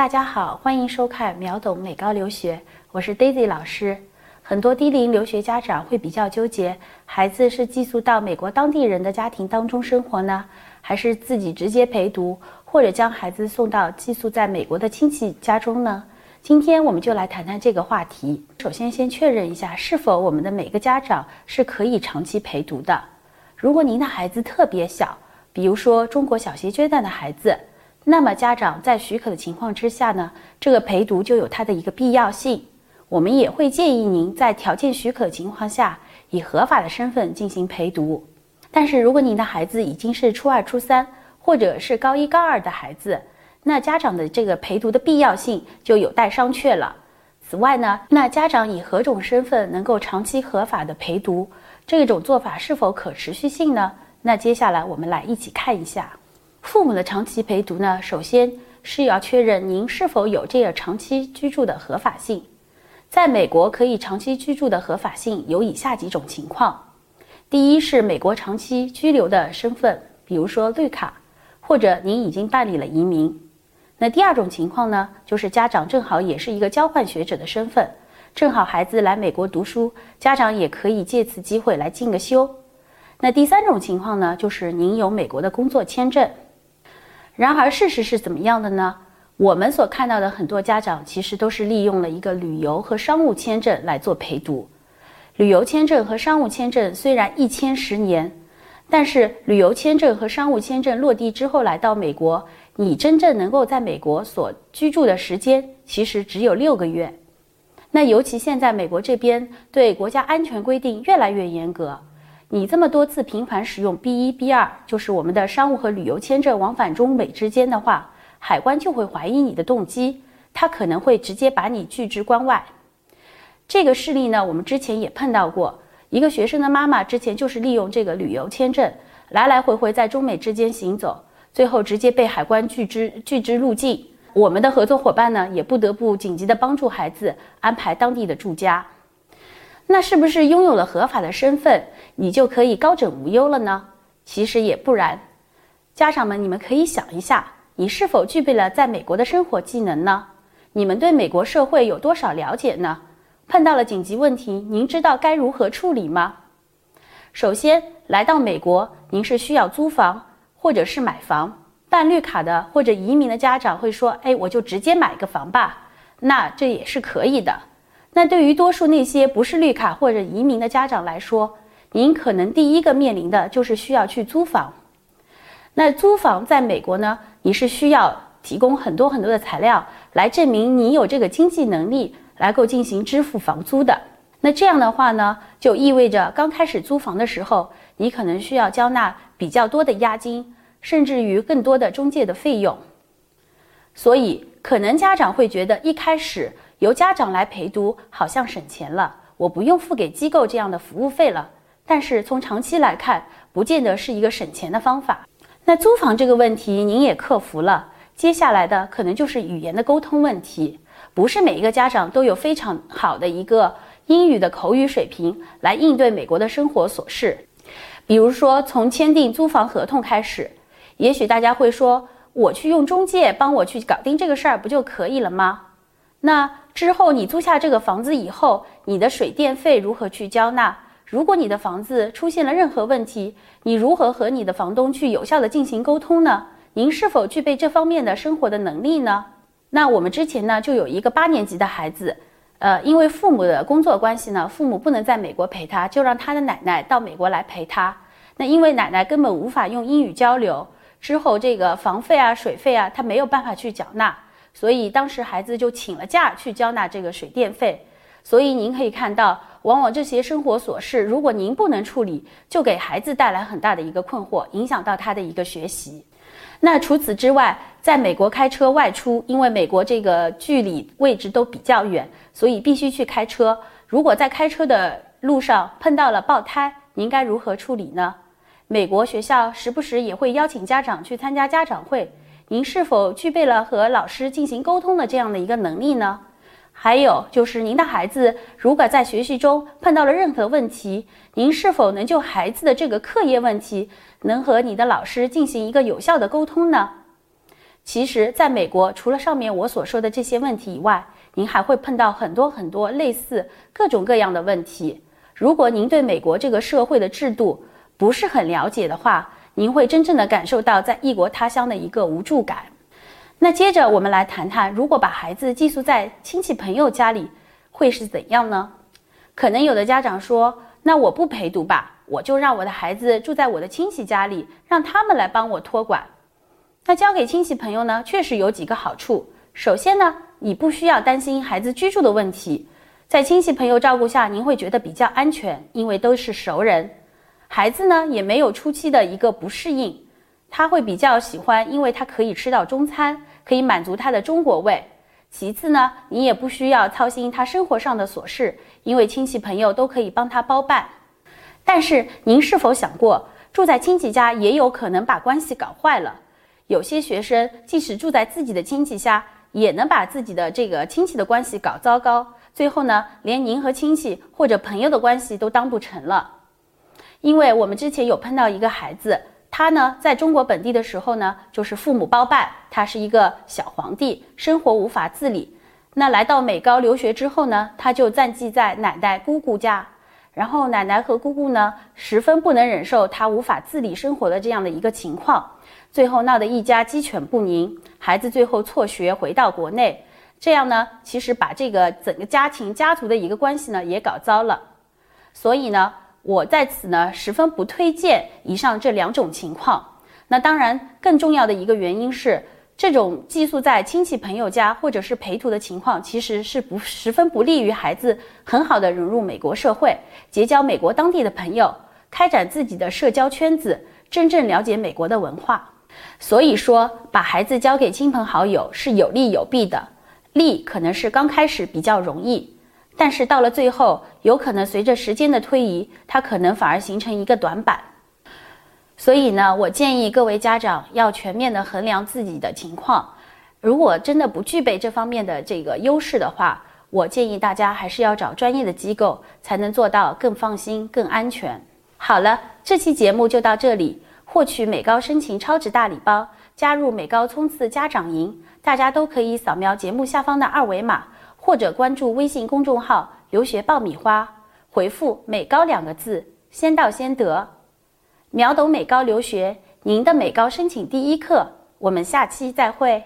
大家好，欢迎收看秒懂美高留学，我是 Daisy 老师。很多低龄留学家长会比较纠结，孩子是寄宿到美国当地人的家庭当中生活呢，还是自己直接陪读，或者将孩子送到寄宿在美国的亲戚家中呢？今天我们就来谈谈这个话题。首先，先确认一下是否我们的每个家长是可以长期陪读的。如果您的孩子特别小，比如说中国小学阶段的孩子，那么家长在许可的情况之下呢，这个陪读就有它的一个必要性。我们也会建议您在条件许可情况下，以合法的身份进行陪读。但是如果您的孩子已经是初二、初三，或者是高一、高二的孩子，那家长的这个陪读的必要性就有待商榷了。此外呢，那家长以何种身份能够长期合法的陪读，这种做法是否可持续性呢？那接下来我们来一起看一下，父母的长期陪读呢，首先是要确认您是否有这个长期居住的合法性。在美国可以长期居住的合法性有以下几种情况：第一是美国长期居留的身份，比如说绿卡，或者您已经办理了移民。那第二种情况呢，就是家长正好也是一个交换学者的身份，正好孩子来美国读书，家长也可以借此机会来进个修。那第三种情况呢，就是您有美国的工作签证。然而事实是怎么样的呢？我们所看到的很多家长其实都是利用了一个旅游和商务签证来做陪读。旅游签证和商务签证虽然一签十年，但是旅游签证和商务签证落地之后来到美国，你真正能够在美国所居住的时间其实只有六个月。那尤其现在美国这边对国家安全规定越来越严格。你这么多次频繁使用 B 一 B 二，就是我们的商务和旅游签证往返中美之间的话，海关就会怀疑你的动机，他可能会直接把你拒之关外。这个事例呢，我们之前也碰到过，一个学生的妈妈之前就是利用这个旅游签证来来回回在中美之间行走，最后直接被海关拒之拒之入境。我们的合作伙伴呢，也不得不紧急的帮助孩子安排当地的住家。那是不是拥有了合法的身份，你就可以高枕无忧了呢？其实也不然。家长们，你们可以想一下，你是否具备了在美国的生活技能呢？你们对美国社会有多少了解呢？碰到了紧急问题，您知道该如何处理吗？首先，来到美国，您是需要租房或者是买房。办绿卡的或者移民的家长会说：“哎，我就直接买个房吧。”那这也是可以的。那对于多数那些不是绿卡或者移民的家长来说，您可能第一个面临的就是需要去租房。那租房在美国呢，你是需要提供很多很多的材料来证明你有这个经济能力来够进行支付房租的。那这样的话呢，就意味着刚开始租房的时候，你可能需要交纳比较多的押金，甚至于更多的中介的费用。所以，可能家长会觉得一开始。由家长来陪读好像省钱了，我不用付给机构这样的服务费了。但是从长期来看，不见得是一个省钱的方法。那租房这个问题您也克服了，接下来的可能就是语言的沟通问题。不是每一个家长都有非常好的一个英语的口语水平来应对美国的生活琐事。比如说从签订租房合同开始，也许大家会说，我去用中介帮我去搞定这个事儿不就可以了吗？那之后你租下这个房子以后，你的水电费如何去交纳？如果你的房子出现了任何问题，你如何和你的房东去有效的进行沟通呢？您是否具备这方面的生活的能力呢？那我们之前呢就有一个八年级的孩子，呃，因为父母的工作关系呢，父母不能在美国陪他，就让他的奶奶到美国来陪他。那因为奶奶根本无法用英语交流，之后这个房费啊、水费啊，他没有办法去缴纳。所以当时孩子就请了假去交纳这个水电费，所以您可以看到，往往这些生活琐事，如果您不能处理，就给孩子带来很大的一个困惑，影响到他的一个学习。那除此之外，在美国开车外出，因为美国这个距离位置都比较远，所以必须去开车。如果在开车的路上碰到了爆胎，您该如何处理呢？美国学校时不时也会邀请家长去参加家长会。您是否具备了和老师进行沟通的这样的一个能力呢？还有就是您的孩子如果在学习中碰到了任何问题，您是否能就孩子的这个课业问题，能和你的老师进行一个有效的沟通呢？其实，在美国，除了上面我所说的这些问题以外，您还会碰到很多很多类似各种各样的问题。如果您对美国这个社会的制度不是很了解的话，您会真正的感受到在异国他乡的一个无助感。那接着我们来谈谈，如果把孩子寄宿在亲戚朋友家里，会是怎样呢？可能有的家长说：“那我不陪读吧，我就让我的孩子住在我的亲戚家里，让他们来帮我托管。”那交给亲戚朋友呢，确实有几个好处。首先呢，你不需要担心孩子居住的问题，在亲戚朋友照顾下，您会觉得比较安全，因为都是熟人。孩子呢，也没有初期的一个不适应，他会比较喜欢，因为他可以吃到中餐。可以满足他的中国胃。其次呢，你也不需要操心他生活上的琐事，因为亲戚朋友都可以帮他包办。但是，您是否想过，住在亲戚家也有可能把关系搞坏了？有些学生即使住在自己的亲戚家，也能把自己的这个亲戚的关系搞糟糕，最后呢，连您和亲戚或者朋友的关系都当不成了。因为我们之前有碰到一个孩子。他呢，在中国本地的时候呢，就是父母包办，他是一个小皇帝，生活无法自理。那来到美高留学之后呢，他就暂寄在奶奶姑姑家，然后奶奶和姑姑呢，十分不能忍受他无法自理生活的这样的一个情况，最后闹得一家鸡犬不宁，孩子最后辍学回到国内，这样呢，其实把这个整个家庭家族的一个关系呢，也搞糟了，所以呢。我在此呢，十分不推荐以上这两种情况。那当然，更重要的一个原因是，这种寄宿在亲戚朋友家或者是陪读的情况，其实是不十分不利于孩子很好的融入美国社会，结交美国当地的朋友，开展自己的社交圈子，真正了解美国的文化。所以说，把孩子交给亲朋好友是有利有弊的，利可能是刚开始比较容易。但是到了最后，有可能随着时间的推移，它可能反而形成一个短板。所以呢，我建议各位家长要全面的衡量自己的情况。如果真的不具备这方面的这个优势的话，我建议大家还是要找专业的机构，才能做到更放心、更安全。好了，这期节目就到这里。获取美高申请超值大礼包，加入美高冲刺家长营，大家都可以扫描节目下方的二维码。或者关注微信公众号“留学爆米花”，回复“美高”两个字，先到先得。秒懂美高留学，您的美高申请第一课。我们下期再会。